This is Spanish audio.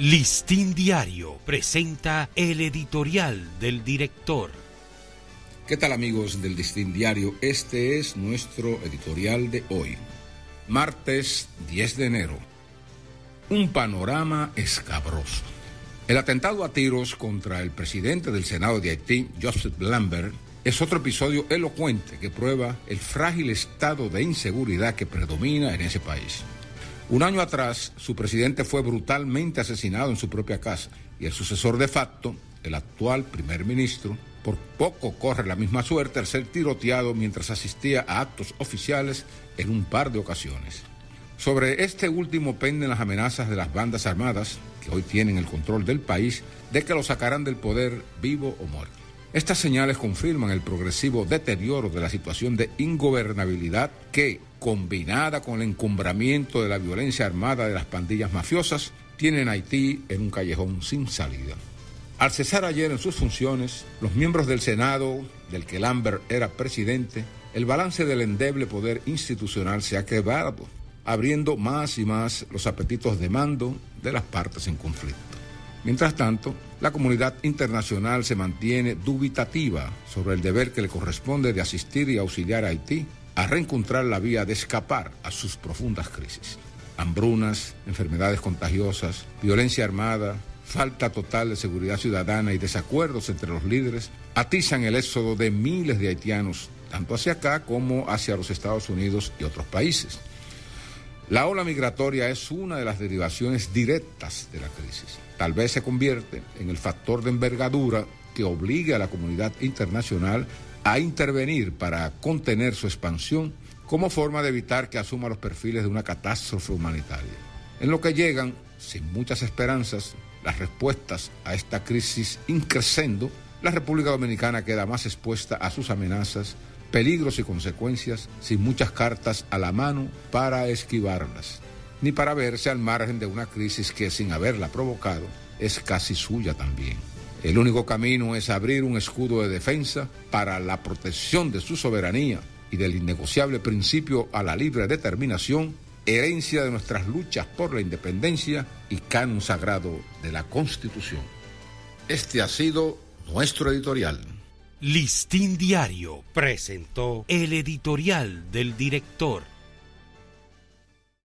Listín Diario presenta el editorial del director. ¿Qué tal amigos del Listín Diario? Este es nuestro editorial de hoy, martes 10 de enero. Un panorama escabroso. El atentado a tiros contra el presidente del Senado de Haití, Joseph Lambert, es otro episodio elocuente que prueba el frágil estado de inseguridad que predomina en ese país. Un año atrás, su presidente fue brutalmente asesinado en su propia casa y el sucesor de facto, el actual primer ministro, por poco corre la misma suerte al ser tiroteado mientras asistía a actos oficiales en un par de ocasiones. Sobre este último penden las amenazas de las bandas armadas, que hoy tienen el control del país, de que lo sacarán del poder vivo o muerto. Estas señales confirman el progresivo deterioro de la situación de ingobernabilidad que, combinada con el encumbramiento de la violencia armada de las pandillas mafiosas, tienen Haití en un callejón sin salida. Al cesar ayer en sus funciones, los miembros del Senado, del que Lambert era presidente, el balance del endeble poder institucional se ha quebrado, abriendo más y más los apetitos de mando de las partes en conflicto. Mientras tanto, la comunidad internacional se mantiene dubitativa sobre el deber que le corresponde de asistir y auxiliar a Haití a reencontrar la vía de escapar a sus profundas crisis. Hambrunas, enfermedades contagiosas, violencia armada, falta total de seguridad ciudadana y desacuerdos entre los líderes atizan el éxodo de miles de haitianos, tanto hacia acá como hacia los Estados Unidos y otros países. La ola migratoria es una de las derivaciones directas de la crisis. Tal vez se convierte en el factor de envergadura que obligue a la comunidad internacional a intervenir para contener su expansión como forma de evitar que asuma los perfiles de una catástrofe humanitaria. En lo que llegan, sin muchas esperanzas, las respuestas a esta crisis increscendo, la República Dominicana queda más expuesta a sus amenazas peligros y consecuencias sin muchas cartas a la mano para esquivarlas, ni para verse al margen de una crisis que sin haberla provocado es casi suya también. El único camino es abrir un escudo de defensa para la protección de su soberanía y del innegociable principio a la libre determinación, herencia de nuestras luchas por la independencia y canon sagrado de la Constitución. Este ha sido nuestro editorial. Listín Diario presentó el editorial del director.